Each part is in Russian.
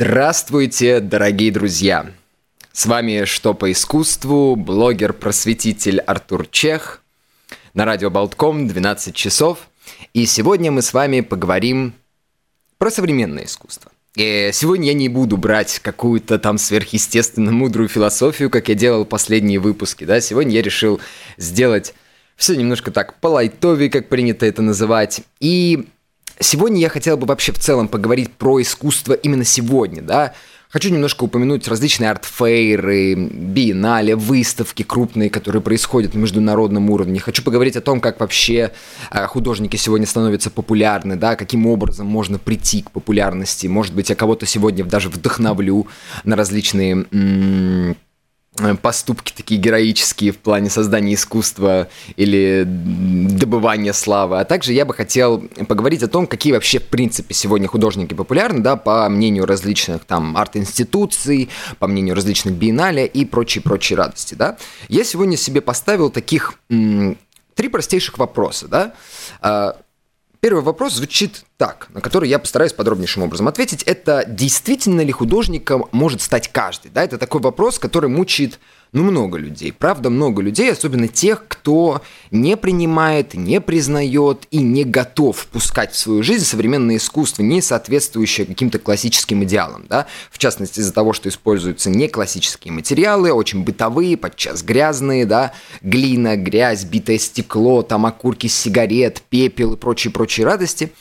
Здравствуйте, дорогие друзья! С вами «Что по искусству» блогер-просветитель Артур Чех на радио Болтком 12 часов. И сегодня мы с вами поговорим про современное искусство. И сегодня я не буду брать какую-то там сверхъестественно мудрую философию, как я делал последние выпуски. Да? Сегодня я решил сделать все немножко так по лайтове, как принято это называть. И Сегодня я хотел бы вообще в целом поговорить про искусство именно сегодня, да. Хочу немножко упомянуть различные артфейры, биеннале, выставки крупные, которые происходят на международном уровне. Хочу поговорить о том, как вообще э, художники сегодня становятся популярны, да, каким образом можно прийти к популярности. Может быть, я кого-то сегодня даже вдохновлю на различные поступки такие героические в плане создания искусства или добывания славы. А также я бы хотел поговорить о том, какие вообще в принципе сегодня художники популярны, да, по мнению различных там арт-институций, по мнению различных биеннале и прочие-прочие радости, да. Я сегодня себе поставил таких м- три простейших вопроса, да. Первый вопрос звучит так, на который я постараюсь подробнейшим образом ответить. Это действительно ли художником может стать каждый? Да, это такой вопрос, который мучает ну, много людей. Правда, много людей, особенно тех, кто не принимает, не признает и не готов впускать в свою жизнь современное искусство, не соответствующее каким-то классическим идеалам. Да? В частности, из-за того, что используются не классические материалы, очень бытовые, подчас грязные, да? глина, грязь, битое стекло, там окурки сигарет, пепел и прочие-прочие радости.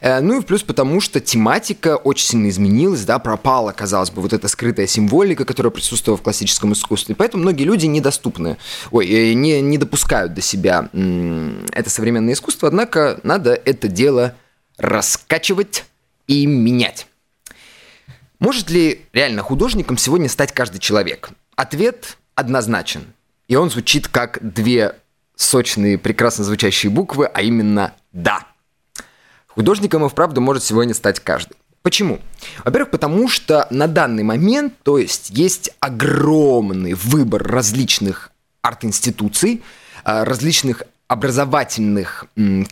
Э, ну и плюс потому, что тематика очень сильно изменилась, да, пропала, казалось бы, вот эта скрытая символика, которая присутствовала в классическом искусстве. Поэтому многие люди недоступны, ой, э, не, не допускают до себя это современное искусство, однако надо это дело раскачивать и менять. Может ли реально художником сегодня стать каждый человек? Ответ однозначен. И он звучит как две сочные, прекрасно звучащие буквы, а именно «да». Художником и вправду может сегодня стать каждый. Почему? Во-первых, потому что на данный момент, то есть есть огромный выбор различных арт-институций, а, различных образовательных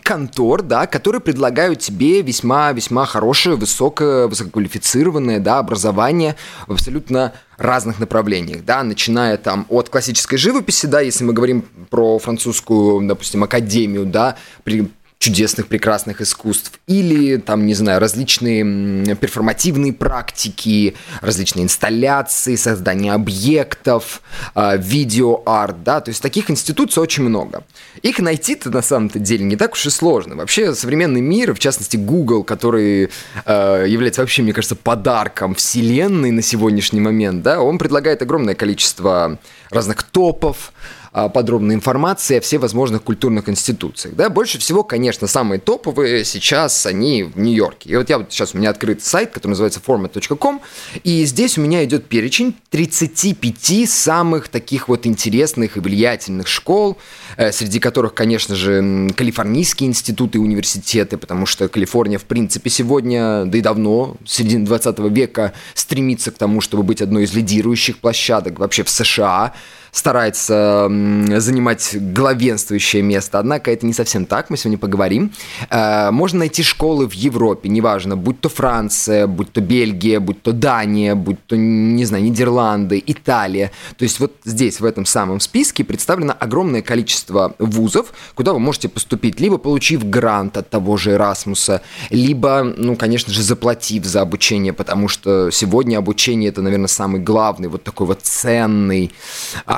контор, да, которые предлагают тебе весьма-весьма хорошее, высокое, высококвалифицированное, да, образование в абсолютно разных направлениях, да, начиная там от классической живописи, да, если мы говорим про французскую, допустим, академию, да, при, чудесных, прекрасных искусств, или там, не знаю, различные перформативные практики, различные инсталляции, создание объектов, а, видеоарт, да, то есть таких институций очень много. Их найти-то на самом-то деле не так уж и сложно. Вообще современный мир, в частности Google, который э, является вообще, мне кажется, подарком вселенной на сегодняшний момент, да, он предлагает огромное количество разных топов, подробной информации о всевозможных культурных институциях. Да? Больше всего, конечно, самые топовые сейчас они в Нью-Йорке. И вот я вот сейчас у меня открыт сайт, который называется format.com, и здесь у меня идет перечень 35 самых таких вот интересных и влиятельных школ, э, среди которых, конечно же, калифорнийские институты и университеты, потому что Калифорния, в принципе, сегодня, да и давно, в середине 20 века, стремится к тому, чтобы быть одной из лидирующих площадок вообще в США, старается занимать главенствующее место. Однако это не совсем так, мы сегодня поговорим. Э, можно найти школы в Европе, неважно, будь то Франция, будь то Бельгия, будь то Дания, будь то, не знаю, Нидерланды, Италия. То есть вот здесь, в этом самом списке, представлено огромное количество вузов, куда вы можете поступить, либо получив грант от того же Эрасмуса, либо, ну, конечно же, заплатив за обучение, потому что сегодня обучение это, наверное, самый главный, вот такой вот ценный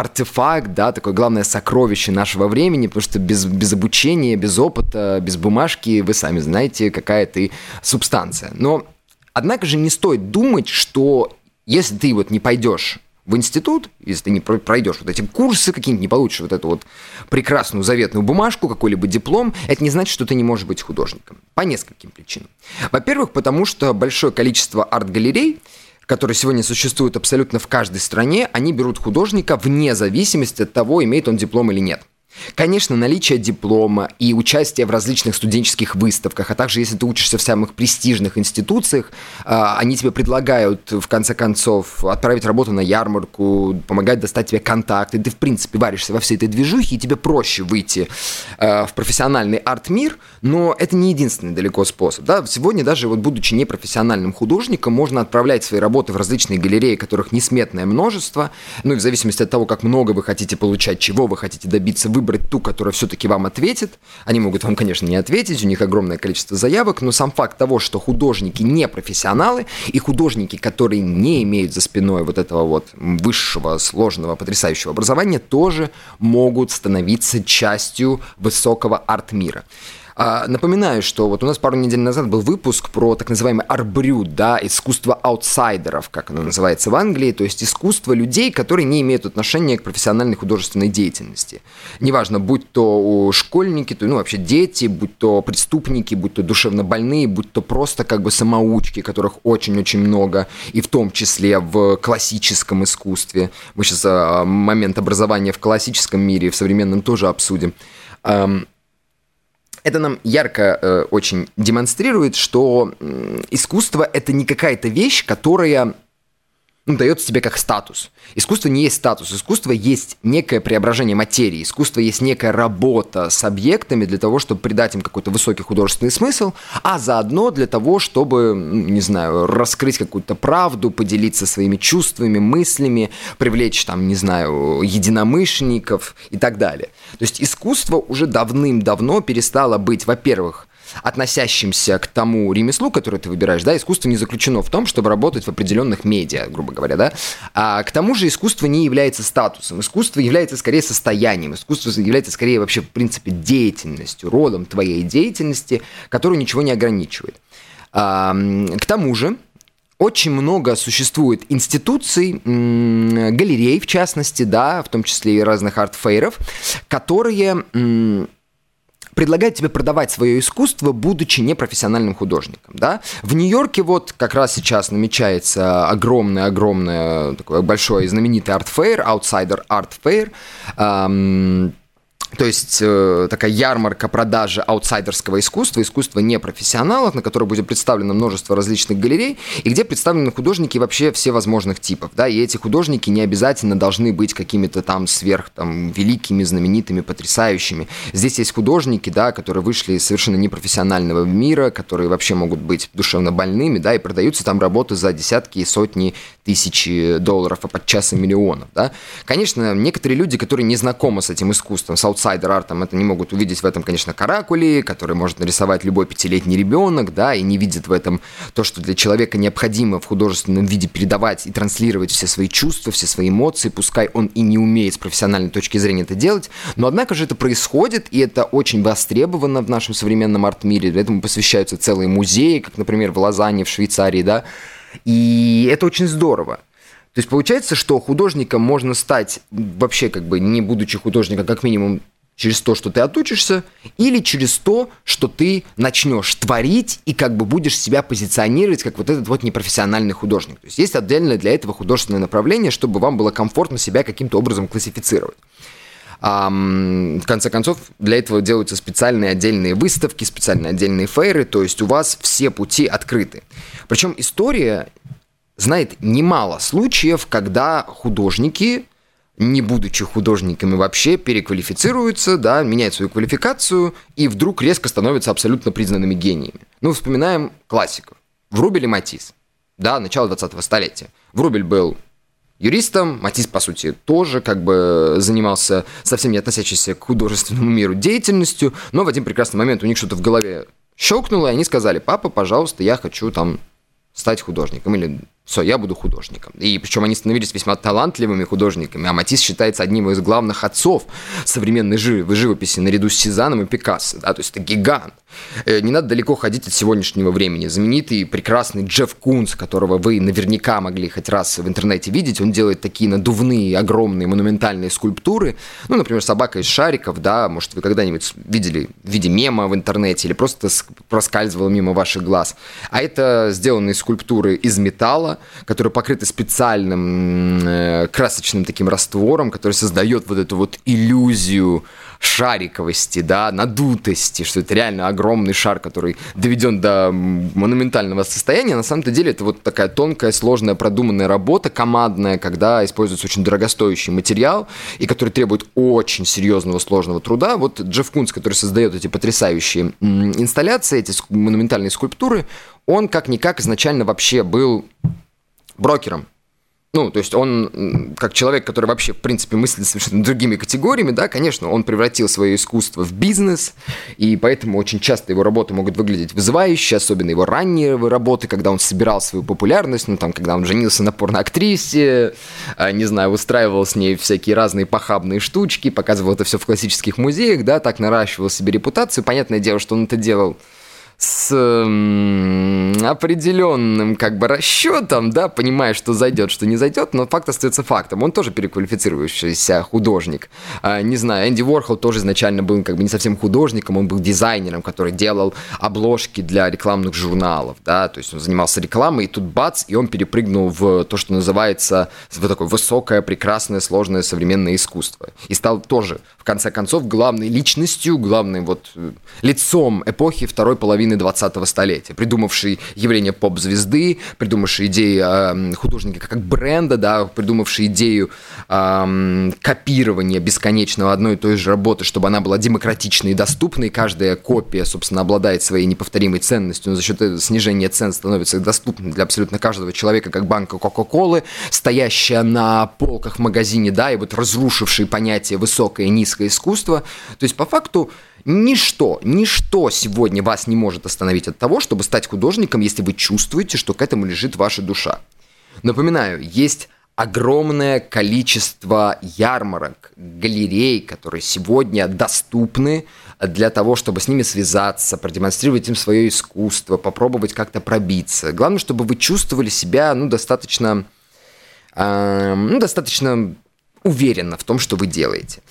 артефакт, да, такое главное сокровище нашего времени, потому что без, без обучения, без опыта, без бумажки вы сами знаете, какая ты субстанция. Но, однако же, не стоит думать, что если ты вот не пойдешь в институт, если ты не пройдешь вот эти курсы какие-нибудь, не получишь вот эту вот прекрасную заветную бумажку, какой-либо диплом, это не значит, что ты не можешь быть художником. По нескольким причинам. Во-первых, потому что большое количество арт-галерей которые сегодня существуют абсолютно в каждой стране, они берут художника вне зависимости от того, имеет он диплом или нет. Конечно, наличие диплома и участие в различных студенческих выставках, а также если ты учишься в самых престижных институциях, а, они тебе предлагают, в конце концов, отправить работу на ярмарку, помогать достать тебе контакты. Ты, в принципе, варишься во всей этой движухе, и тебе проще выйти а, в профессиональный арт-мир, но это не единственный далеко способ. Да? Сегодня даже вот будучи непрофессиональным художником, можно отправлять свои работы в различные галереи, которых несметное множество, ну и в зависимости от того, как много вы хотите получать, чего вы хотите добиться, выбрать ту, которая все-таки вам ответит. Они могут вам, конечно, не ответить, у них огромное количество заявок, но сам факт того, что художники не профессионалы и художники, которые не имеют за спиной вот этого вот высшего, сложного, потрясающего образования, тоже могут становиться частью высокого арт-мира. А, напоминаю, что вот у нас пару недель назад был выпуск про так называемый арбрюд, да, искусство аутсайдеров, как оно называется в Англии, то есть искусство людей, которые не имеют отношения к профессиональной художественной деятельности. Неважно, будь то школьники, то, ну, вообще дети, будь то преступники, будь то душевно больные, будь то просто как бы самоучки, которых очень-очень много, и в том числе в классическом искусстве. Мы сейчас а, момент образования в классическом мире, в современном тоже обсудим. Это нам ярко э, очень демонстрирует, что э, искусство это не какая-то вещь, которая ну, дается тебе как статус. Искусство не есть статус, искусство есть некое преображение материи, искусство есть некая работа с объектами для того, чтобы придать им какой-то высокий художественный смысл, а заодно для того, чтобы, не знаю, раскрыть какую-то правду, поделиться своими чувствами, мыслями, привлечь там, не знаю, единомышленников и так далее. То есть искусство уже давным-давно перестало быть, во-первых, относящимся к тому ремеслу, которое ты выбираешь, да, искусство не заключено в том, чтобы работать в определенных медиа, грубо говоря, да, а к тому же искусство не является статусом, искусство является скорее состоянием, искусство является скорее вообще, в принципе, деятельностью, родом твоей деятельности, которую ничего не ограничивает. А, к тому же, очень много существует институций, галерей, в частности, да, в том числе и разных арт-фейров, которые предлагает тебе продавать свое искусство, будучи непрофессиональным художником, да. В Нью-Йорке вот как раз сейчас намечается огромный-огромный такой большой знаменитый art fair, Outsider Art Fair, эм, то есть э, такая ярмарка продажи аутсайдерского искусства, искусства непрофессионалов, на которой будет представлено множество различных галерей, и где представлены художники вообще все возможных типов, да, и эти художники не обязательно должны быть какими-то там сверх, там, великими, знаменитыми, потрясающими. Здесь есть художники, да, которые вышли из совершенно непрофессионального мира, которые вообще могут быть душевно больными, да, и продаются там работы за десятки и сотни тысяч долларов, а подчас и миллионов, да. Конечно, некоторые люди, которые не знакомы с этим искусством, с аутсайдер-артом, это не могут увидеть в этом, конечно, каракули, который может нарисовать любой пятилетний ребенок, да, и не видит в этом то, что для человека необходимо в художественном виде передавать и транслировать все свои чувства, все свои эмоции, пускай он и не умеет с профессиональной точки зрения это делать, но однако же это происходит, и это очень востребовано в нашем современном арт-мире, этому посвящаются целые музеи, как, например, в Лозанне, в Швейцарии, да, и это очень здорово. То есть получается, что художником можно стать вообще как бы не будучи художником, как минимум через то, что ты отучишься, или через то, что ты начнешь творить и как бы будешь себя позиционировать как вот этот вот непрофессиональный художник. То есть есть отдельное для этого художественное направление, чтобы вам было комфортно себя каким-то образом классифицировать. В конце концов, для этого делаются специальные отдельные выставки, специальные отдельные фейры, то есть у вас все пути открыты. Причем история знает немало случаев, когда художники не будучи художниками вообще, переквалифицируются, да, меняют свою квалификацию и вдруг резко становятся абсолютно признанными гениями. Ну, вспоминаем классиков. Врубель и Матис, да, начало 20-го столетия. Врубель был юристом, Матис, по сути, тоже как бы занимался совсем не относящейся к художественному миру деятельностью, но в один прекрасный момент у них что-то в голове щелкнуло, и они сказали, папа, пожалуйста, я хочу там стать художником или все, я буду художником. И причем они становились весьма талантливыми художниками, а Матис считается одним из главных отцов современной живописи наряду с Сезаном и Пикассо, да, то есть это гигант. Э, не надо далеко ходить от сегодняшнего времени. Знаменитый прекрасный Джефф Кунс, которого вы наверняка могли хоть раз в интернете видеть, он делает такие надувные, огромные, монументальные скульптуры. Ну, например, собака из шариков, да, может, вы когда-нибудь видели в виде мема в интернете или просто проскальзывала мимо ваших глаз. А это сделанные скульптуры из металла, зеркала, которые покрыты специальным э, красочным таким раствором, который создает вот эту вот иллюзию шариковости, да, надутости, что это реально огромный шар, который доведен до монументального состояния. На самом-то деле это вот такая тонкая, сложная, продуманная работа, командная, когда используется очень дорогостоящий материал, и который требует очень серьезного, сложного труда. Вот Джефф Кунц, который создает эти потрясающие инсталляции, эти монументальные скульптуры, он как-никак изначально вообще был брокером. Ну, то есть он, как человек, который вообще, в принципе, мыслит совершенно другими категориями, да, конечно, он превратил свое искусство в бизнес, и поэтому очень часто его работы могут выглядеть вызывающе, особенно его ранние работы, когда он собирал свою популярность, ну, там, когда он женился на порноактрисе, а, не знаю, устраивал с ней всякие разные похабные штучки, показывал это все в классических музеях, да, так наращивал себе репутацию. Понятное дело, что он это делал с определенным как бы расчетом, да, понимая, что зайдет, что не зайдет, но факт остается фактом. Он тоже переквалифицирующийся художник. А, не знаю, Энди Уорхол тоже изначально был как бы не совсем художником, он был дизайнером, который делал обложки для рекламных журналов, да, то есть он занимался рекламой, и тут бац, и он перепрыгнул в то, что называется вот такое высокое, прекрасное, сложное современное искусство. И стал тоже, в конце концов, главной личностью, главным вот э, лицом эпохи второй половины половины 20-го столетия, придумавший явление поп-звезды, придумавший идею э, художника как бренда, да, придумавший идею э, копирования бесконечного одной и той же работы, чтобы она была демократичной и доступной. Каждая копия, собственно, обладает своей неповторимой ценностью, но за счет снижения цен становится доступной для абсолютно каждого человека, как банка Кока-Колы, стоящая на полках в магазине, да, и вот разрушивший понятие высокое и низкое искусство. То есть, по факту, Ничто, ничто сегодня вас не может остановить от того, чтобы стать художником, если вы чувствуете, что к этому лежит ваша душа. Напоминаю, есть огромное количество ярмарок, галерей, которые сегодня доступны для того, чтобы с ними связаться, продемонстрировать им свое искусство, попробовать как-то пробиться. Главное, чтобы вы чувствовали себя ну, достаточно, э, ну, достаточно уверенно в том, что вы делаете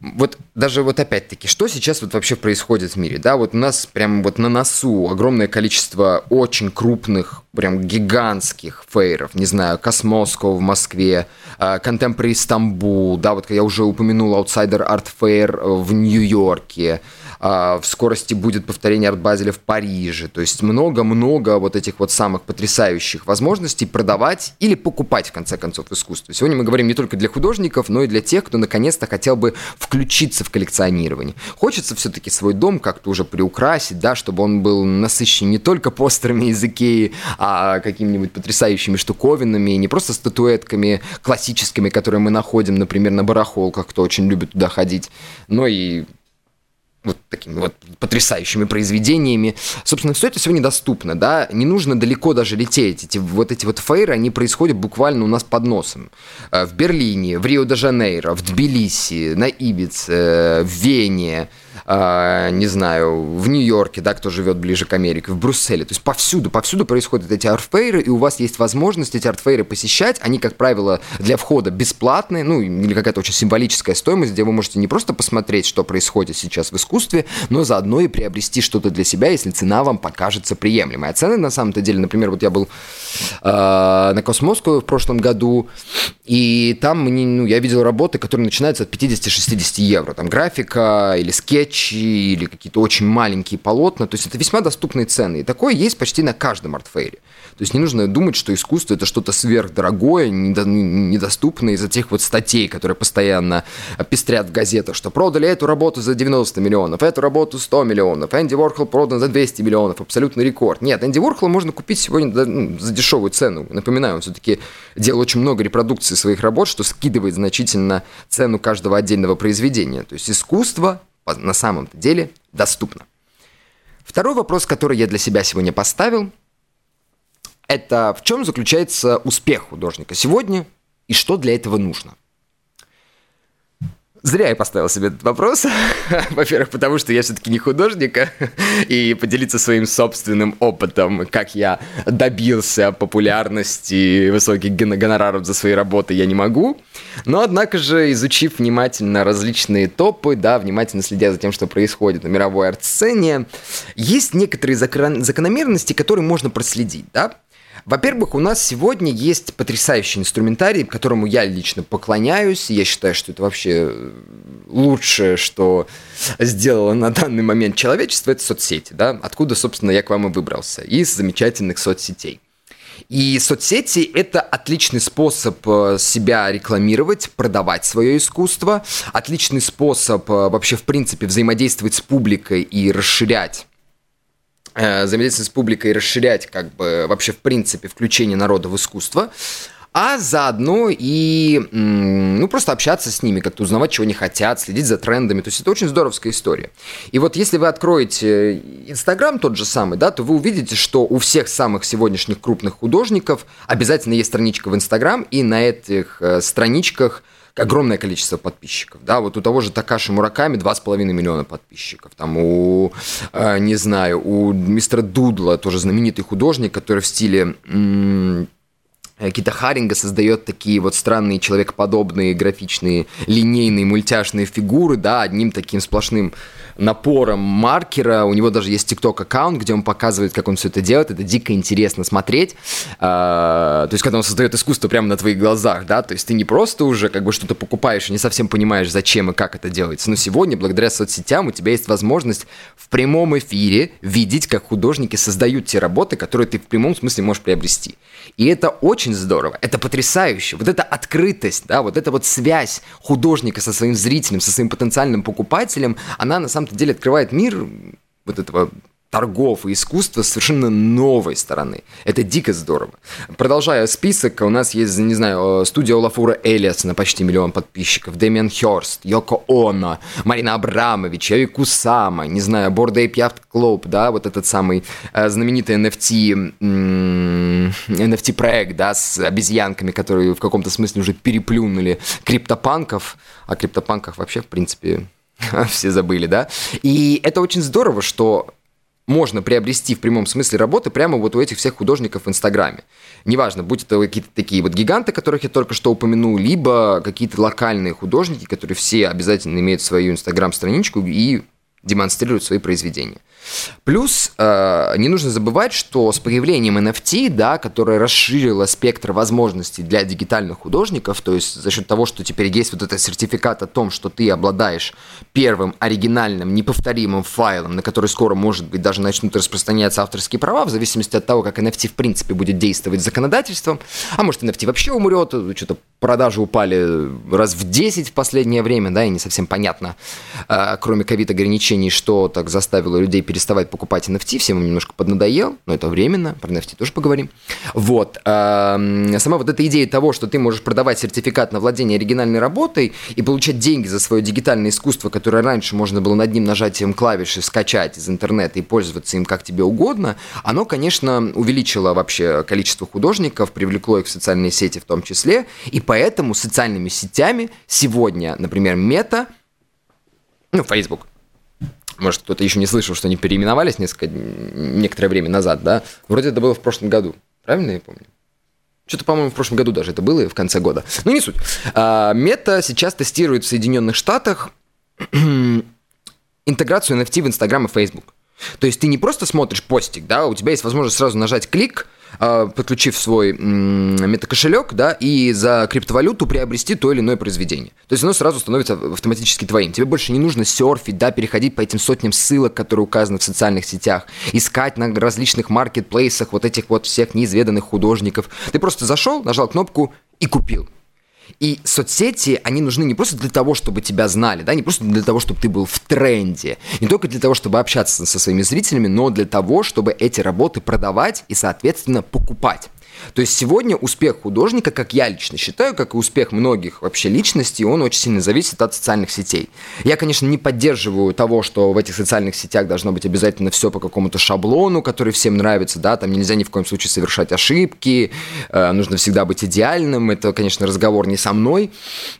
вот даже вот опять-таки, что сейчас вот вообще происходит в мире, да, вот у нас прям вот на носу огромное количество очень крупных, прям гигантских фейров, не знаю, Космоско в Москве, Contemporary Стамбул, да, вот я уже упомянул Outsider Art Fair в Нью-Йорке, а, в скорости будет повторение арт-базеля в Париже. То есть много-много вот этих вот самых потрясающих возможностей продавать или покупать, в конце концов, искусство. Сегодня мы говорим не только для художников, но и для тех, кто наконец-то хотел бы включиться в коллекционирование. Хочется все-таки свой дом как-то уже приукрасить, да, чтобы он был насыщен не только постерами из Икеи, а какими-нибудь потрясающими штуковинами, не просто статуэтками классическими, которые мы находим, например, на барахолках, кто очень любит туда ходить, но и вот такими вот потрясающими произведениями. Собственно, все это сегодня доступно, да, не нужно далеко даже лететь. Эти, вот эти вот фейры, они происходят буквально у нас под носом. Э, в Берлине, в Рио-де-Жанейро, в Тбилиси, на Ибице, э, в Вене, э, не знаю, в Нью-Йорке, да, кто живет ближе к Америке, в Брюсселе. То есть повсюду, повсюду происходят эти артфейры, и у вас есть возможность эти артфейры посещать. Они, как правило, для входа бесплатные, ну, или какая-то очень символическая стоимость, где вы можете не просто посмотреть, что происходит сейчас в искусстве, но заодно и приобрести что-то для себя, если цена вам покажется приемлемой. А цены, на самом-то деле, например, вот я был э, на Космоску в прошлом году, и там мне, ну, я видел работы, которые начинаются от 50-60 евро. Там графика или скетчи, или какие-то очень маленькие полотна. То есть это весьма доступные цены. И такое есть почти на каждом артфейре. То есть не нужно думать, что искусство это что-то сверхдорогое, недоступное из-за тех вот статей, которые постоянно пестрят в газетах, что продали эту работу за 90 миллионов, эту работу 100 миллионов, Энди Уорхол продан за 200 миллионов, абсолютный рекорд. Нет, Энди Уорхола можно купить сегодня ну, за дешевую цену. Напоминаю, он все-таки делал очень много репродукций своих работ, что скидывает значительно цену каждого отдельного произведения. То есть искусство на самом деле доступно. Второй вопрос, который я для себя сегодня поставил, это в чем заключается успех художника сегодня и что для этого нужно. Зря я поставил себе этот вопрос. Во-первых, потому что я все-таки не художник, и поделиться своим собственным опытом, как я добился популярности высоких гонораров за свои работы, я не могу. Но, однако же, изучив внимательно различные топы, да, внимательно следя за тем, что происходит на мировой арт-сцене, есть некоторые закономерности, которые можно проследить, да. Во-первых, у нас сегодня есть потрясающий инструментарий, которому я лично поклоняюсь. Я считаю, что это вообще лучшее, что сделало на данный момент человечество, это соцсети. Да? Откуда, собственно, я к вам и выбрался. Из замечательных соцсетей. И соцсети – это отличный способ э, себя рекламировать, продавать свое искусство, отличный способ э, вообще, в принципе, взаимодействовать с публикой и расширять э, взаимодействовать с публикой и расширять, как бы, вообще, в принципе, включение народа в искусство а заодно и, ну, просто общаться с ними, как-то узнавать, чего они хотят, следить за трендами. То есть это очень здоровская история. И вот если вы откроете Инстаграм тот же самый, да, то вы увидите, что у всех самых сегодняшних крупных художников обязательно есть страничка в Инстаграм, и на этих э, страничках огромное количество подписчиков, да, вот у того же Такаши Мураками 2,5 миллиона подписчиков, там у, э, не знаю, у мистера Дудла, тоже знаменитый художник, который в стиле Кита Харинга создает такие вот странные человекоподобные графичные линейные мультяшные фигуры, да, одним таким сплошным напором маркера. У него даже есть TikTok аккаунт, где он показывает, как он все это делает. Это дико интересно смотреть. А, то есть, когда он создает искусство прямо на твоих глазах, да, то есть ты не просто уже как бы что-то покупаешь и не совсем понимаешь, зачем и как это делается. Но сегодня, благодаря соцсетям, у тебя есть возможность в прямом эфире видеть, как художники создают те работы, которые ты в прямом смысле можешь приобрести. И это очень здорово, это потрясающе. Вот эта открытость, да, вот эта вот связь художника со своим зрителем, со своим потенциальным покупателем, она на самом самом-то деле открывает мир вот этого торгов и искусства с совершенно новой стороны. Это дико здорово. Продолжая список, у нас есть, не знаю, студия Олафура Элиас на почти миллион подписчиков, Дэмиан Хёрст, Йоко Оно, Марина Абрамович, Йои Кусама, не знаю, Борда и Пьяфт Клоп, да, вот этот самый э, знаменитый NFT, NFT проект, да, с обезьянками, которые в каком-то смысле уже переплюнули криптопанков, а криптопанках вообще, в принципе, все забыли, да? И это очень здорово, что можно приобрести в прямом смысле работы прямо вот у этих всех художников в Инстаграме. Неважно, будь это какие-то такие вот гиганты, которых я только что упомянул, либо какие-то локальные художники, которые все обязательно имеют свою Инстаграм-страничку и демонстрируют свои произведения. Плюс э, не нужно забывать, что с появлением NFT, да, которое расширило спектр возможностей для дигитальных художников, то есть за счет того, что теперь есть вот этот сертификат о том, что ты обладаешь первым оригинальным, неповторимым файлом, на который скоро, может быть, даже начнут распространяться авторские права, в зависимости от того, как NFT в принципе будет действовать законодательством, а может NFT вообще умрет, что-то продажи упали раз в 10 в последнее время, да, и не совсем понятно, э, кроме ковид-ограничений, что так заставило людей переставать покупать NFT, всем немножко поднадоел, но это временно, про NFT тоже поговорим. Вот. Эм, сама вот эта идея того, что ты можешь продавать сертификат на владение оригинальной работой и получать деньги за свое дигитальное искусство, которое раньше можно было над ним нажатием клавиши скачать из интернета и пользоваться им как тебе угодно, оно, конечно, увеличило вообще количество художников, привлекло их в социальные сети в том числе, и поэтому социальными сетями сегодня, например, Мета, ну, Facebook, может, кто-то еще не слышал, что они переименовались несколько, некоторое время назад, да? Вроде это было в прошлом году. Правильно я помню? Что-то, по-моему, в прошлом году даже это было, и в конце года. Ну, не суть. А, мета сейчас тестирует в Соединенных Штатах интеграцию NFT в Instagram и Facebook. То есть ты не просто смотришь постик, да, у тебя есть возможность сразу нажать клик, подключив свой метакошелек, да, и за криптовалюту приобрести то или иное произведение. То есть оно сразу становится автоматически твоим. Тебе больше не нужно серфить, да, переходить по этим сотням ссылок, которые указаны в социальных сетях, искать на различных маркетплейсах вот этих вот всех неизведанных художников. Ты просто зашел, нажал кнопку и купил. И соцсети, они нужны не просто для того, чтобы тебя знали, да, не просто для того, чтобы ты был в тренде, не только для того, чтобы общаться со своими зрителями, но для того, чтобы эти работы продавать и, соответственно, покупать. То есть сегодня успех художника, как я лично считаю, как и успех многих вообще личностей, он очень сильно зависит от социальных сетей. Я, конечно, не поддерживаю того, что в этих социальных сетях должно быть обязательно все по какому-то шаблону, который всем нравится, да, там нельзя ни в коем случае совершать ошибки, э, нужно всегда быть идеальным. Это, конечно, разговор не со мной,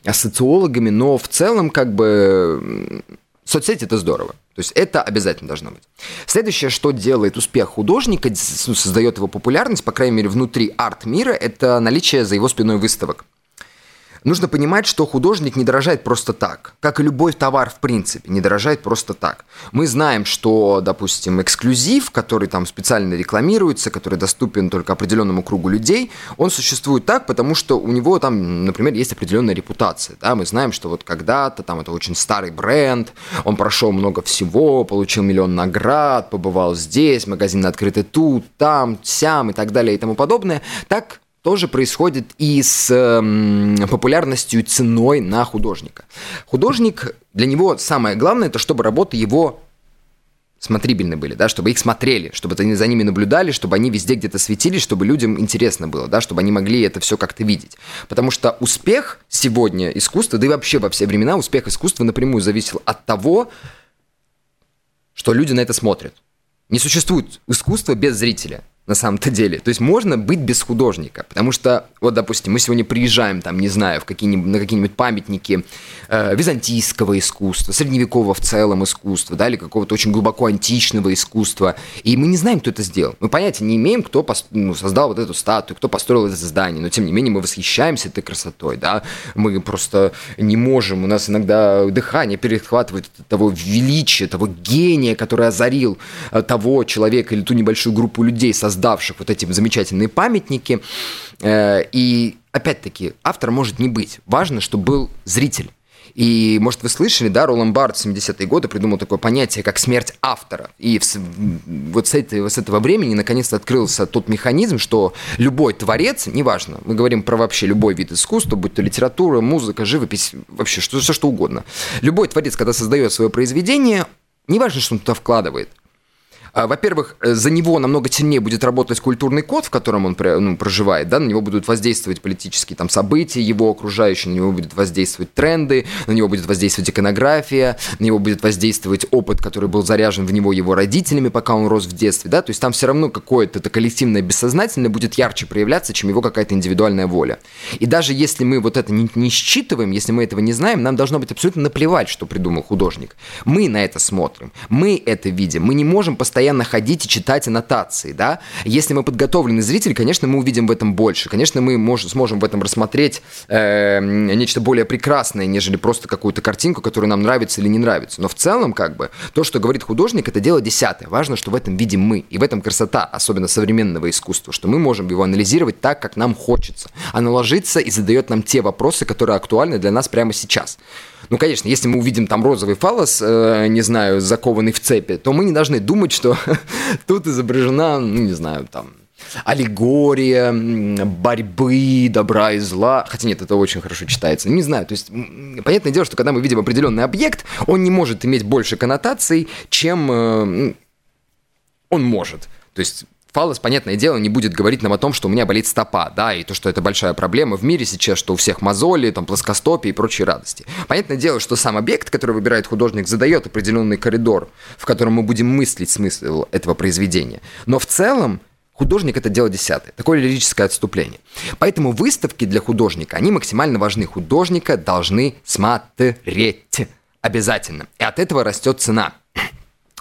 а с социологами, но в целом как бы Соцсети это здорово. То есть это обязательно должно быть. Следующее, что делает успех художника, создает его популярность, по крайней мере, внутри арт-мира, это наличие за его спиной выставок. Нужно понимать, что художник не дорожает просто так, как и любой товар в принципе, не дорожает просто так. Мы знаем, что, допустим, эксклюзив, который там специально рекламируется, который доступен только определенному кругу людей, он существует так, потому что у него там, например, есть определенная репутация. Да? Мы знаем, что вот когда-то там это очень старый бренд, он прошел много всего, получил миллион наград, побывал здесь, магазин открытый тут, там, сям и так далее и тому подобное. Так тоже происходит и с э, популярностью ценой на художника. Художник, для него самое главное, это чтобы работы его смотрибельны были, да, чтобы их смотрели, чтобы за ними наблюдали, чтобы они везде где-то светились, чтобы людям интересно было, да, чтобы они могли это все как-то видеть. Потому что успех сегодня искусства, да и вообще во все времена успех искусства напрямую зависел от того, что люди на это смотрят. Не существует искусства без зрителя на самом-то деле. То есть можно быть без художника, потому что, вот, допустим, мы сегодня приезжаем, там, не знаю, в какие-нибудь, на какие-нибудь памятники э, византийского искусства, средневекового в целом искусства, да, или какого-то очень глубоко античного искусства, и мы не знаем, кто это сделал. Мы понятия не имеем, кто пос, ну, создал вот эту статую, кто построил это здание, но, тем не менее, мы восхищаемся этой красотой, да, мы просто не можем, у нас иногда дыхание перехватывает того величия, того гения, который озарил э, того человека или ту небольшую группу людей, создал создавших вот эти замечательные памятники. Э, и опять-таки, автор может не быть. Важно, чтобы был зритель. И, может, вы слышали, да, Ролан Барт в 70-е годы придумал такое понятие, как смерть автора. И в, вот с, этой, с этого времени наконец-то открылся тот механизм, что любой творец, неважно, мы говорим про вообще любой вид искусства, будь то литература, музыка, живопись, вообще что, все что угодно. Любой творец, когда создает свое произведение, неважно, что он туда вкладывает, во-первых, э, за него намного сильнее будет работать культурный код, в котором он ну, проживает, да, на него будут воздействовать политические там события, его окружающие, на него будут воздействовать тренды, на него будет воздействовать иконография, на него будет воздействовать опыт, который был заряжен в него его родителями, пока он рос в детстве, да, то есть там все равно какое-то это коллективное бессознательное будет ярче проявляться, чем его какая-то индивидуальная воля. И даже если мы вот это не, не считываем, если мы этого не знаем, нам должно быть абсолютно наплевать, что придумал художник. Мы на это смотрим, мы это видим, мы не можем постоянно постоянно ходить и читать аннотации, да. Если мы подготовленный зритель, конечно, мы увидим в этом больше. Конечно, мы мож, сможем в этом рассмотреть э, нечто более прекрасное, нежели просто какую-то картинку, которая нам нравится или не нравится. Но в целом, как бы, то, что говорит художник, это дело десятое. Важно, что в этом видим мы. И в этом красота, особенно современного искусства, что мы можем его анализировать так, как нам хочется. Она ложится и задает нам те вопросы, которые актуальны для нас прямо сейчас. Ну, конечно, если мы увидим там розовый фалос, э, не знаю, закованный в цепи, то мы не должны думать, что тут изображена, ну, не знаю, там, аллегория борьбы добра и зла. Хотя нет, это очень хорошо читается. Не знаю, то есть, понятное дело, что когда мы видим определенный объект, он не может иметь больше коннотаций, чем э, он может. То есть Фалос, понятное дело, не будет говорить нам о том, что у меня болит стопа, да, и то, что это большая проблема в мире сейчас, что у всех мозоли, там, плоскостопие и прочие радости. Понятное дело, что сам объект, который выбирает художник, задает определенный коридор, в котором мы будем мыслить смысл этого произведения. Но в целом, Художник это дело десятое, такое лирическое отступление. Поэтому выставки для художника, они максимально важны. Художника должны смотреть обязательно. И от этого растет цена.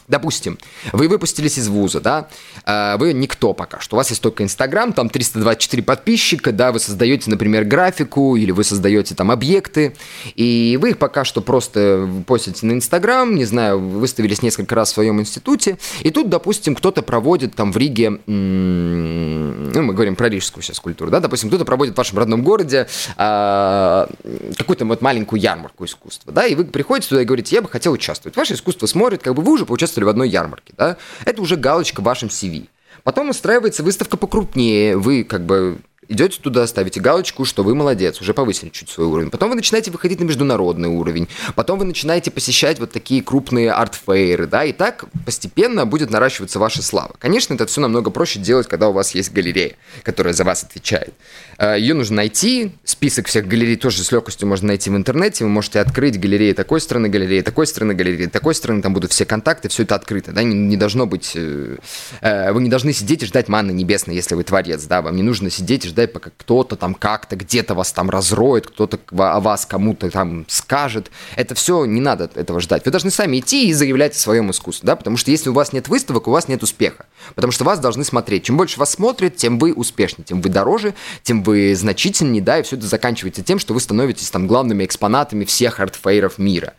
Допустим, вы выпустились из вуза, да, а, вы никто пока что, у вас есть только Инстаграм, там 324 подписчика, да, вы создаете, например, графику или вы создаете там объекты, и вы их пока что просто постите на Инстаграм, не знаю, выставились несколько раз в своем институте, и тут, допустим, кто-то проводит там в Риге, ну, мы говорим про рижскую сейчас культуру, да, допустим, кто-то проводит в вашем родном городе а, какую-то вот маленькую ярмарку искусства, да, и вы приходите туда и говорите, я бы хотел участвовать. Ваше искусство смотрит, как бы вы уже поучаствовали участвовали в одной ярмарке, да, это уже галочка в вашем CV. Потом устраивается выставка покрупнее, вы как бы идете туда, ставите галочку, что вы молодец, уже повысили чуть свой уровень. Потом вы начинаете выходить на международный уровень. Потом вы начинаете посещать вот такие крупные арт-фейры, да, и так постепенно будет наращиваться ваша слава. Конечно, это все намного проще делать, когда у вас есть галерея, которая за вас отвечает. Э, Ее нужно найти, список всех галерей тоже с легкостью можно найти в интернете, вы можете открыть галереи такой страны, галереи такой страны, галереи такой страны, там будут все контакты, все это открыто, да, не, не должно быть, э, э, вы не должны сидеть и ждать манны небесной, если вы творец, да, вам не нужно сидеть и ждать ожидать, пока кто-то там как-то где-то вас там разроет, кто-то о вас кому-то там скажет. Это все, не надо этого ждать. Вы должны сами идти и заявлять о своем искусстве, да, потому что если у вас нет выставок, у вас нет успеха. Потому что вас должны смотреть. Чем больше вас смотрят, тем вы успешнее, тем вы дороже, тем вы значительнее, да, и все это заканчивается тем, что вы становитесь там главными экспонатами всех артфейров мира.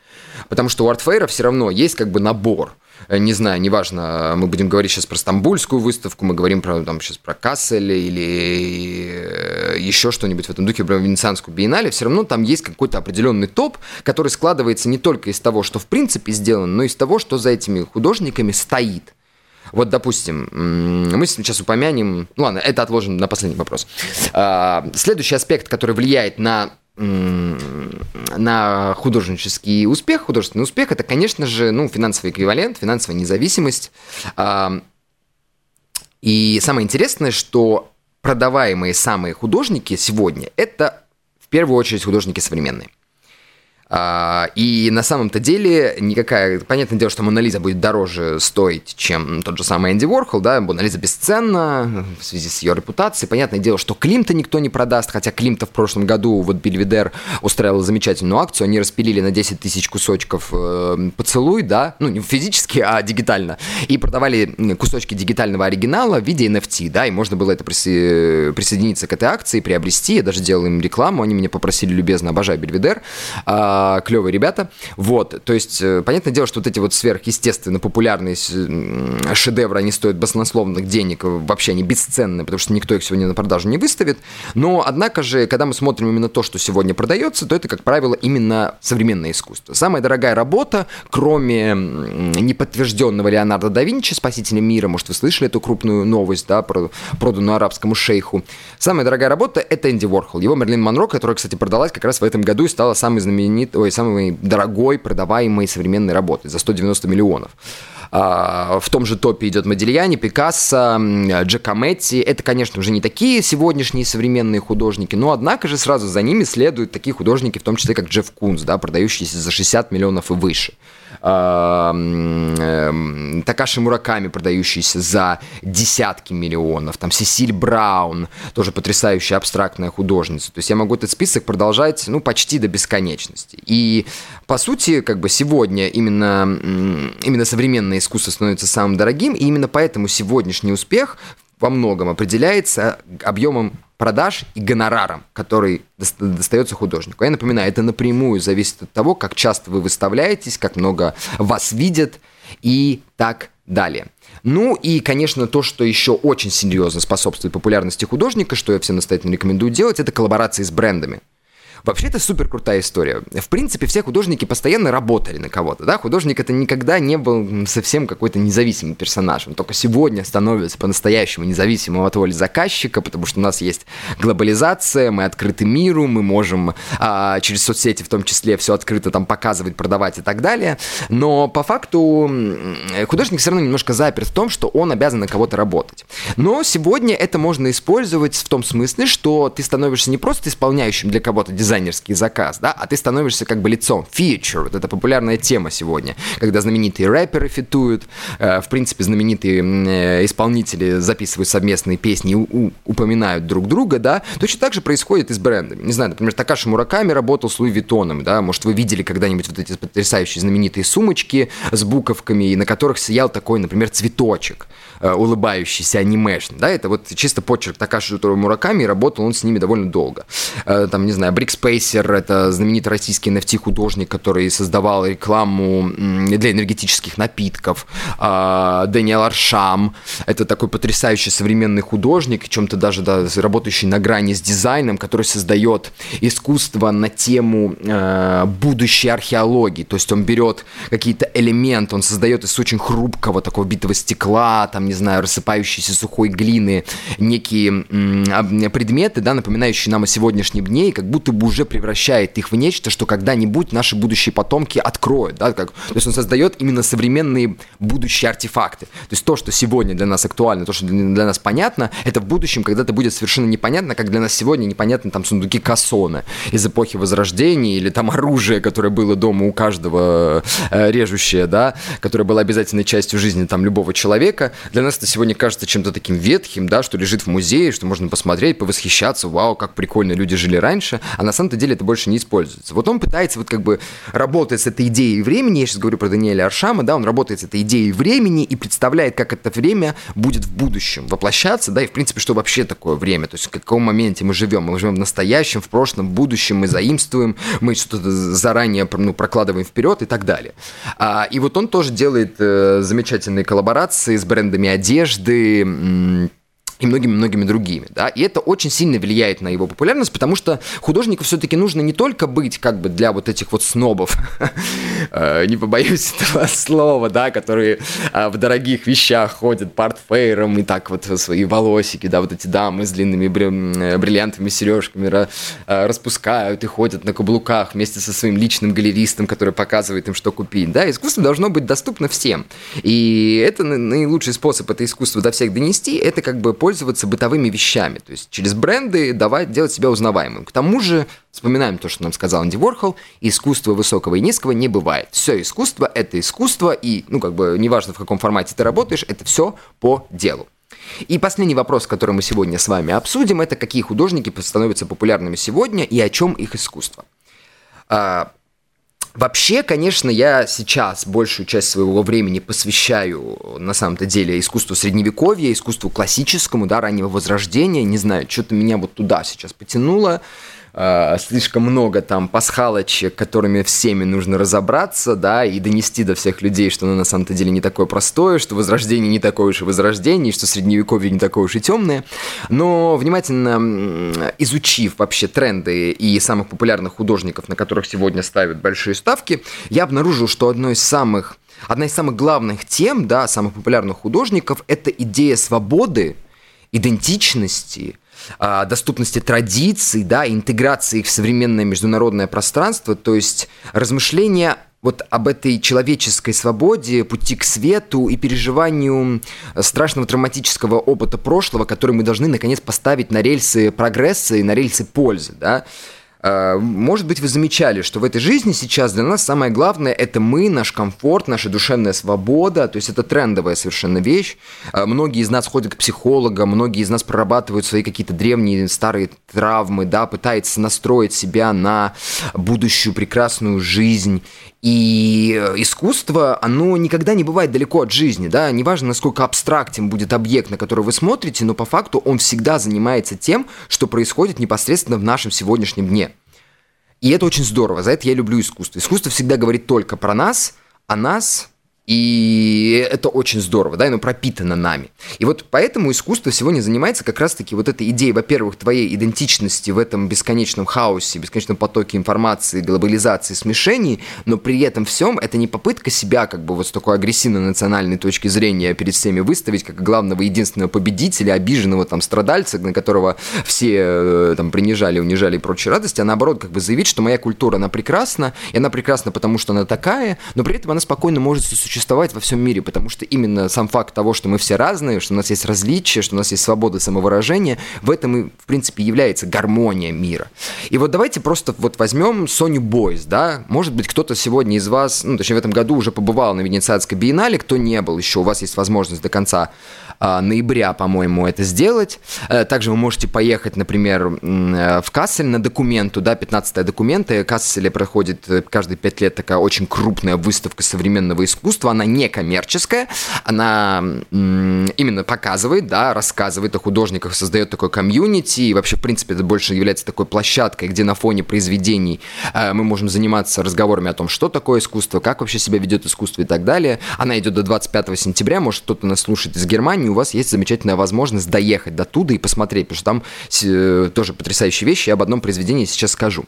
Потому что у артфейра все равно есть как бы набор – не знаю, неважно, мы будем говорить сейчас про Стамбульскую выставку, мы говорим про, там, сейчас про Кассель или э, еще что-нибудь в этом духе, про Венецианскую биеннале, все равно там есть какой-то определенный топ, который складывается не только из того, что в принципе сделано, но и из того, что за этими художниками стоит. Вот, допустим, мы сейчас упомянем... Ну ладно, это отложим на последний вопрос. А, следующий аспект, который влияет на на художнический успех. Художественный успех – это, конечно же, ну, финансовый эквивалент, финансовая независимость. И самое интересное, что продаваемые самые художники сегодня – это в первую очередь художники современные. А, и на самом-то деле никакая... Понятное дело, что Монолиза будет дороже стоить, чем тот же самый Энди Уорхол, да, Монолиза бесценна в связи с ее репутацией. Понятное дело, что Климта никто не продаст, хотя Климта в прошлом году, вот Бельведер устраивал замечательную акцию, они распилили на 10 тысяч кусочков э, поцелуй, да, ну не физически, а дигитально, и продавали кусочки дигитального оригинала в виде NFT, да, и можно было это присо... присоединиться к этой акции, приобрести, я даже делал им рекламу, они меня попросили любезно, обожаю Бельведер, а, а, клевые ребята. Вот, то есть, э, понятное дело, что вот эти вот сверхъестественно популярные шедевры, они стоят баснословных денег, вообще они бесценны, потому что никто их сегодня на продажу не выставит. Но, однако же, когда мы смотрим именно то, что сегодня продается, то это, как правило, именно современное искусство. Самая дорогая работа, кроме неподтвержденного Леонардо да Винчи, спасителя мира, может, вы слышали эту крупную новость, да, про проданную арабскому шейху. Самая дорогая работа — это Энди Уорхол. Его Мерлин Монро, которая, кстати, продалась как раз в этом году и стала самой знаменитой ой, самой дорогой продаваемой современной работы за 190 миллионов. А, в том же топе идет Модильяни, Пикассо, Джакометти. Это, конечно, уже не такие сегодняшние современные художники, но, однако же, сразу за ними следуют такие художники, в том числе, как Джефф Кунс, да, продающиеся за 60 миллионов и выше. Эм, Такаши Мураками, продающийся за десятки миллионов, там Сесиль Браун, тоже потрясающая абстрактная художница. То есть я могу этот список продолжать, ну, почти до бесконечности. И, по сути, как бы сегодня именно, именно современное искусство становится самым дорогим, и именно поэтому сегодняшний успех во многом определяется объемом продаж и гонораром, который достается художнику. Я напоминаю, это напрямую зависит от того, как часто вы выставляетесь, как много вас видят и так далее. Ну и, конечно, то, что еще очень серьезно способствует популярности художника, что я всем настоятельно рекомендую делать, это коллаборации с брендами. Вообще, это супер крутая история. В принципе, все художники постоянно работали на кого-то, да, художник это никогда не был совсем какой-то независимый персонаж, он только сегодня становится по-настоящему независимым от воли заказчика, потому что у нас есть глобализация, мы открыты миру, мы можем а, через соцсети в том числе все открыто там показывать, продавать и так далее, но по факту художник все равно немножко заперт в том, что он обязан на кого-то работать. Но сегодня это можно использовать в том смысле, что ты становишься не просто исполняющим для кого-то дизайн, дизайнерский заказ, да, а ты становишься как бы лицом. Feature, вот это популярная тема сегодня, когда знаменитые рэперы фитуют, э, в принципе, знаменитые э, исполнители записывают совместные песни и упоминают друг друга, да, точно так же происходит и с брендами. Не знаю, например, Такаши Мураками работал с Луи Виттоном, да, может, вы видели когда-нибудь вот эти потрясающие знаменитые сумочки с буковками, на которых сиял такой, например, цветочек э, улыбающийся анимешный, да, это вот чисто почерк Такаши Мураками, работал он с ними довольно долго. Там, не знаю, Брикс Спейсер, это знаменитый российский NFT-художник, который создавал рекламу для энергетических напитков. А, Дэниел Аршам, это такой потрясающий современный художник, чем-то даже да, работающий на грани с дизайном, который создает искусство на тему э, будущей археологии. То есть он берет какие-то элементы, он создает из очень хрупкого такого битого стекла, там, не знаю, рассыпающейся сухой глины, некие предметы, да, напоминающие нам о сегодняшнем дне, и как будто бы уже превращает их в нечто, что когда-нибудь наши будущие потомки откроют, да, как, то есть он создает именно современные будущие артефакты. То есть то, что сегодня для нас актуально, то, что для нас понятно, это в будущем когда-то будет совершенно непонятно, как для нас сегодня непонятно там сундуки Кассона из эпохи Возрождения или там оружие, которое было дома у каждого э, режущее, да, которое было обязательной частью жизни там любого человека. Для нас это сегодня кажется чем-то таким ветхим, да, что лежит в музее, что можно посмотреть, повосхищаться, вау, как прикольно люди жили раньше, а на самом-то деле это больше не используется. Вот он пытается вот как бы работать с этой идеей времени, я сейчас говорю про Даниэля Аршама, да, он работает с этой идеей времени и представляет, как это время будет в будущем воплощаться, да, и в принципе, что вообще такое время, то есть в каком моменте мы живем, мы живем в настоящем, в прошлом, в будущем, мы заимствуем, мы что-то заранее ну, прокладываем вперед и так далее. А, и вот он тоже делает э, замечательные коллаборации с брендами одежды, и многими-многими другими, да, и это очень сильно влияет на его популярность, потому что художнику все-таки нужно не только быть как бы для вот этих вот снобов, э, не побоюсь этого слова, да, которые э, в дорогих вещах ходят портфейром и так вот свои волосики, да, вот эти дамы с длинными э, бриллиантовыми сережками распускают и ходят на каблуках вместе со своим личным галеристом, который показывает им, что купить, да, искусство должно быть доступно всем, и это наилучший способ это искусство до всех донести, это как бы пользоваться бытовыми вещами, то есть через бренды давать, делать себя узнаваемым. К тому же, вспоминаем то, что нам сказал Анди Ворхол, искусство высокого и низкого не бывает. Все искусство – это искусство, и, ну, как бы, неважно, в каком формате ты работаешь, это все по делу. И последний вопрос, который мы сегодня с вами обсудим, это какие художники становятся популярными сегодня и о чем их искусство. А, Вообще, конечно, я сейчас большую часть своего времени посвящаю, на самом-то деле, искусству средневековья, искусству классическому, да, раннего возрождения. Не знаю, что-то меня вот туда сейчас потянуло. Э, слишком много там пасхалочек, которыми всеми нужно разобраться, да, и донести до всех людей, что оно на самом-то деле не такое простое, что возрождение не такое уж и возрождение, что средневековье не такое уж и темное. Но внимательно изучив вообще тренды и самых популярных художников, на которых сегодня ставят большие ставки, я обнаружил, что одно из самых Одна из самых главных тем, да, самых популярных художников – это идея свободы, идентичности, а, доступности традиций, да, интеграции их в современное международное пространство, то есть размышления вот об этой человеческой свободе, пути к свету и переживанию страшного травматического опыта прошлого, который мы должны наконец поставить на рельсы прогресса и на рельсы пользы, да. Э, может быть, вы замечали, что в этой жизни сейчас для нас самое главное – это мы, наш комфорт, наша душевная свобода. То есть это трендовая совершенно вещь. Э, многие из нас ходят к психологам, многие из нас прорабатывают свои какие-то древние старые травмы, да, пытаются настроить себя на будущую прекрасную жизнь. И э, искусство, оно никогда не бывает далеко от жизни, да, неважно, насколько абстрактен будет объект, на который вы смотрите, но по факту он всегда занимается тем, что происходит непосредственно в нашем сегодняшнем дне. И это очень здорово, за это я люблю искусство. Искусство всегда говорит только про нас, о нас, и это очень здорово, да, оно пропитано нами. И вот поэтому искусство сегодня занимается как раз-таки вот этой идеей, во-первых, твоей идентичности в этом бесконечном хаосе, бесконечном потоке информации, глобализации, смешений, но при этом всем это не попытка себя как бы вот с такой агрессивной национальной точки зрения перед всеми выставить как главного единственного победителя, обиженного там страдальца, на которого все э, там принижали, унижали и прочие радости, а наоборот как бы заявить, что моя культура, она прекрасна, и она прекрасна потому, что она такая, но при этом она спокойно может существовать существовать во всем мире, потому что именно сам факт того, что мы все разные, что у нас есть различия, что у нас есть свобода самовыражения, в этом и, в принципе, является гармония мира. И вот давайте просто вот возьмем Соню Бойс, да, может быть, кто-то сегодня из вас, ну, точнее, в этом году уже побывал на Венецианской биеннале, кто не был еще, у вас есть возможность до конца ноября, по-моему, это сделать. Э, также вы можете поехать, например, э, в Кассель на документу, да, 15 документы. В Касселе проходит э, каждые 5 лет такая очень крупная выставка современного искусства. Она не коммерческая, она именно показывает, да, рассказывает о художниках, создает такой комьюнити, и вообще, в принципе, это больше является такой площадкой, где на фоне произведений мы можем заниматься разговорами о том, что такое искусство, как вообще себя ведет искусство и так далее. Она идет до 25 сентября, может кто-то нас слушает из Германии, у вас есть замечательная возможность доехать до туда и посмотреть, потому что там э, тоже потрясающие вещи, я об одном произведении сейчас скажу.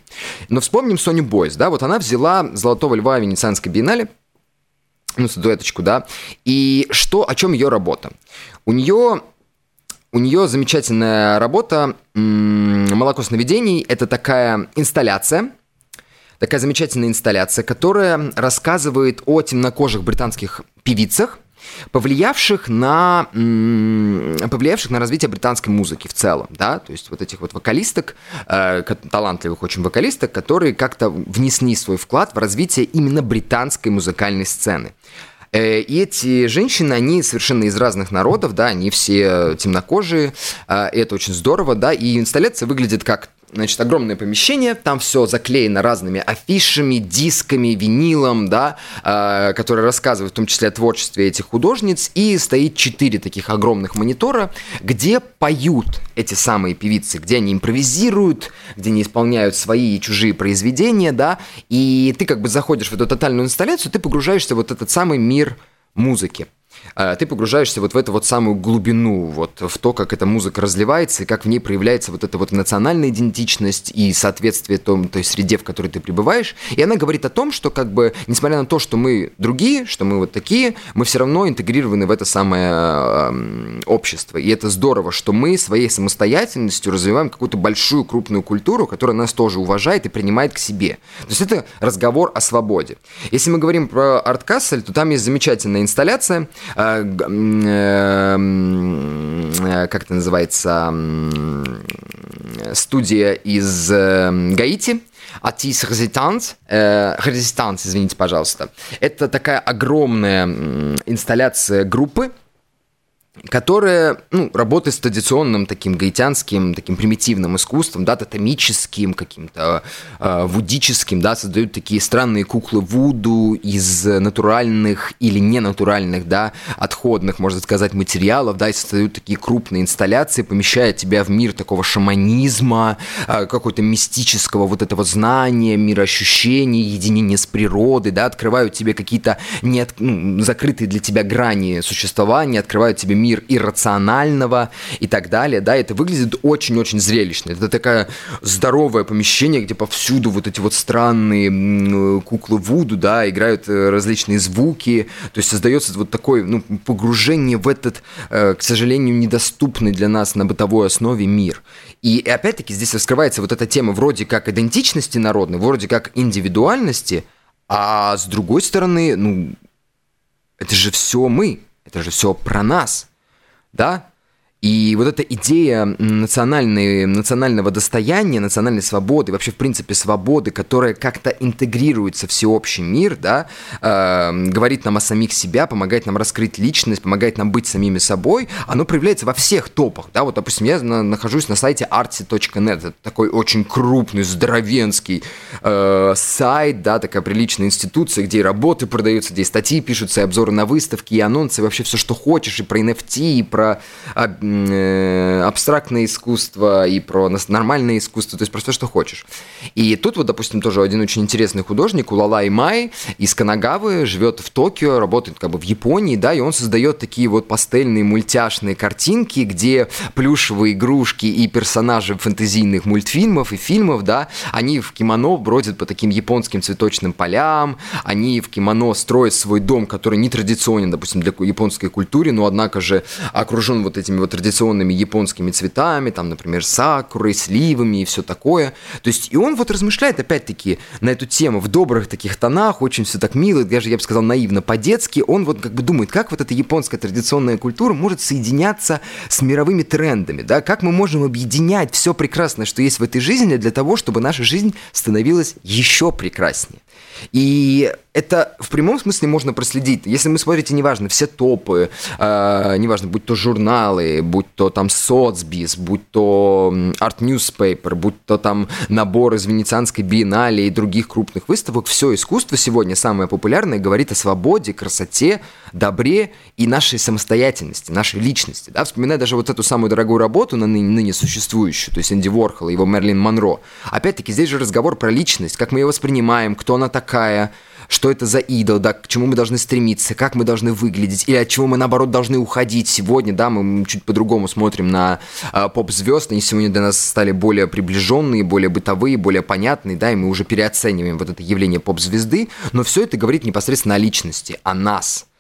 Но вспомним Соню Бойс, да, вот она взяла «Золотого льва» Венецианской биеннале, ну, статуэточку, да, и что, о чем ее работа? У нее у нее замечательная работа «Молоко сновидений». Это такая инсталляция, такая замечательная инсталляция, которая рассказывает о темнокожих британских певицах, повлиявших на, повлиявших на развитие британской музыки в целом, да, то есть вот этих вот вокалисток, э, талантливых очень вокалисток, которые как-то внесли свой вклад в развитие именно британской музыкальной сцены. Э, и эти женщины, они совершенно из разных народов, да, они все темнокожие, э, это очень здорово, да, и инсталляция выглядит как значит, огромное помещение, там все заклеено разными афишами, дисками, винилом, да, э, которые рассказывают в том числе о творчестве этих художниц, и стоит четыре таких огромных монитора, где поют эти самые певицы, где они импровизируют, где они исполняют свои и чужие произведения, да, и ты как бы заходишь в эту тотальную инсталляцию, ты погружаешься в вот этот самый мир музыки. А, ты погружаешься вот в эту вот самую глубину, вот в то, как эта музыка разливается и как в ней проявляется вот эта вот национальная идентичность и соответствие том, той среде, в которой ты пребываешь. И она говорит о том, что как бы, несмотря на то, что мы другие, что мы вот такие, мы все равно интегрированы в это самое общество. И это здорово, что мы своей самостоятельностью развиваем какую-то большую крупную культуру, которая нас тоже уважает и принимает к себе. То есть это разговор о свободе. Если мы говорим про арт-кассель, то там есть замечательная инсталляция, как это называется, студия из э, Гаити, Атис Резистанс, Резистанс, извините, пожалуйста. Это такая огромная инсталляция группы, которая ну, работает с традиционным таким гаитянским, таким примитивным искусством, да, тотемическим, каким-то э, вудическим, да, создают такие странные куклы вуду из натуральных или ненатуральных, да, отходных, можно сказать, материалов, да, и создают такие крупные инсталляции, помещая тебя в мир такого шаманизма, э, какого-то мистического вот этого знания, мироощущения, единения с природой, да, открывают тебе какие-то не ну, закрытые для тебя грани существования, открывают тебе мир иррационального и так далее, да, это выглядит очень-очень зрелищно. Это такое здоровое помещение, где повсюду вот эти вот странные куклы Вуду, да, играют э, различные звуки, то есть создается вот такое, ну, погружение в этот, э, к сожалению, недоступный для нас на бытовой основе мир. И опять-таки здесь раскрывается вот эта тема вроде как идентичности народной, вроде как индивидуальности, а с другой стороны, ну, это же все мы, это же все про нас да, и вот эта идея национальной, национального достояния, национальной свободы, вообще, в принципе, свободы, которая как-то интегрируется в всеобщий мир, да, э, говорит нам о самих себя, помогает нам раскрыть личность, помогает нам быть самими собой, оно проявляется во всех топах, да, вот, допустим, я на, нахожусь на сайте artsy.net, это такой очень крупный, здоровенский э, сайт, да, такая приличная институция, где и работы продаются, где и статьи пишутся, и обзоры на выставки, и анонсы, и вообще все, что хочешь, и про NFT, и про э, абстрактное искусство, и про нормальное искусство, то есть про все, что хочешь. И тут вот, допустим, тоже один очень интересный художник, Улала Май из Канагавы, живет в Токио, работает как бы в Японии, да, и он создает такие вот пастельные мультяшные картинки, где плюшевые игрушки и персонажи фэнтезийных мультфильмов и фильмов, да, они в кимоно бродят по таким японским цветочным полям, они в кимоно строят свой дом, который не традиционен, допустим, для японской культуры, но однако же окружен вот этими вот традиционными японскими цветами, там, например, сакурой, сливами и все такое. То есть, и он вот размышляет, опять-таки, на эту тему в добрых таких тонах, очень все так мило, даже, я бы сказал, наивно, по-детски. Он вот как бы думает, как вот эта японская традиционная культура может соединяться с мировыми трендами, да, как мы можем объединять все прекрасное, что есть в этой жизни, для того, чтобы наша жизнь становилась еще прекраснее. И это в прямом смысле можно проследить. Если вы смотрите, неважно, все топы, э, неважно, будь то журналы, будь то там соцбиз, будь то Art Newspaper, будь то там набор из Венецианской биеннале и других крупных выставок, все искусство сегодня самое популярное говорит о свободе, красоте, добре и нашей самостоятельности, нашей личности. Да? Вспоминая даже вот эту самую дорогую работу, на ныне, ныне существующую, то есть Энди Ворхол и его Мерлин Монро. Опять-таки, здесь же разговор про личность, как мы ее воспринимаем, кто она такая, что это за идол, да, к чему мы должны стремиться, как мы должны выглядеть, или от чего мы, наоборот, должны уходить сегодня, да, мы чуть по-другому смотрим на э, поп-звезд, они сегодня для нас стали более приближенные, более бытовые, более понятные, да, и мы уже переоцениваем вот это явление поп-звезды, но все это говорит непосредственно о личности, о нас –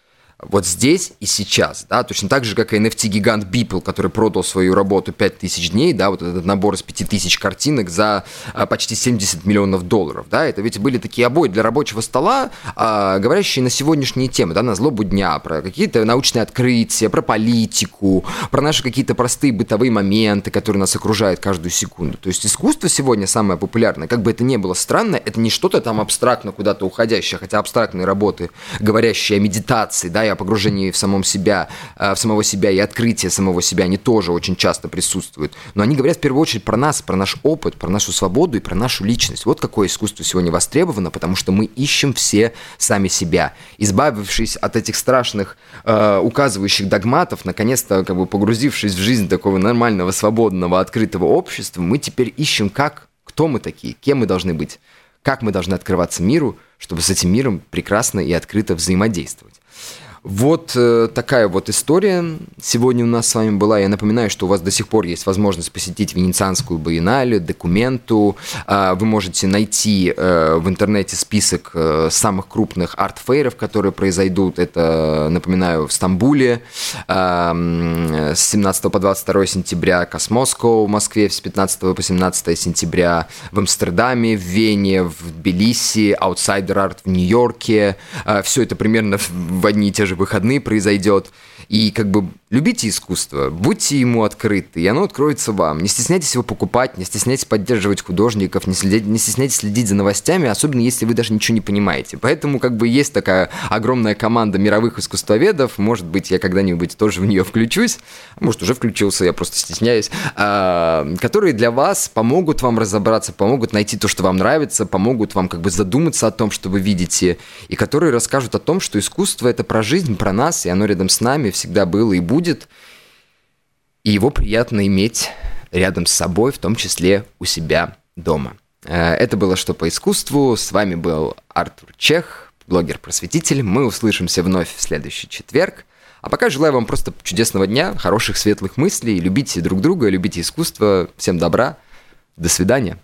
вот здесь и сейчас, да, точно так же, как и NFT-гигант Beeple, который продал свою работу 5000 дней, да, вот этот набор из 5000 картинок за а, почти 70 миллионов долларов, да, это ведь были такие обои для рабочего стола, а, говорящие на сегодняшние темы, да, на злобу дня, про какие-то научные открытия, про политику, про наши какие-то простые бытовые моменты, которые нас окружают каждую секунду. То есть искусство сегодня самое популярное, как бы это ни было странно, это не что-то там абстрактно куда-то уходящее, хотя абстрактные работы, говорящие о медитации, да, и о погружении в самом себя, э, в самого себя и открытие самого себя, они тоже очень часто присутствуют. Но они говорят в первую очередь про нас, про наш опыт, про нашу свободу и про нашу личность. Вот какое искусство сегодня востребовано, потому что мы ищем все сами себя. Избавившись от этих страшных э, указывающих догматов, наконец-то как бы погрузившись в жизнь такого нормального, свободного, открытого общества, мы теперь ищем, как, кто мы такие, кем мы должны быть, как мы должны открываться миру, чтобы с этим миром прекрасно и открыто взаимодействовать. Вот э, такая вот история сегодня у нас с вами была. Я напоминаю, что у вас до сих пор есть возможность посетить Венецианскую биеннале, документу. Э, вы можете найти э, в интернете список э, самых крупных арт-фейров, которые произойдут. Это, напоминаю, в Стамбуле э, с 17 по 22 сентября, Космоско в Москве с 15 по 17 сентября, в Амстердаме, в Вене, в Тбилиси, Outsider Art в Нью-Йорке. Э, все это примерно в одни и те же же выходные произойдет. И как бы любите искусство, будьте ему открыты, и оно откроется вам. Не стесняйтесь его покупать, не стесняйтесь поддерживать художников, не, следить, не стесняйтесь следить за новостями, особенно если вы даже ничего не понимаете. Поэтому как бы есть такая огромная команда мировых искусствоведов, может быть, я когда-нибудь тоже в нее включусь, может, уже включился, я просто стесняюсь, а, которые для вас помогут вам разобраться, помогут найти то, что вам нравится, помогут вам как бы задуматься о том, что вы видите, и которые расскажут о том, что искусство — это про жизнь, про нас, и оно рядом с нами, всегда было и будет. И его приятно иметь рядом с собой, в том числе у себя дома. Э, это было «Что по искусству». С вами был Артур Чех, блогер-просветитель. Мы услышимся вновь в следующий четверг. А пока желаю вам просто чудесного дня, хороших светлых мыслей. Любите друг друга, любите искусство. Всем добра. До свидания.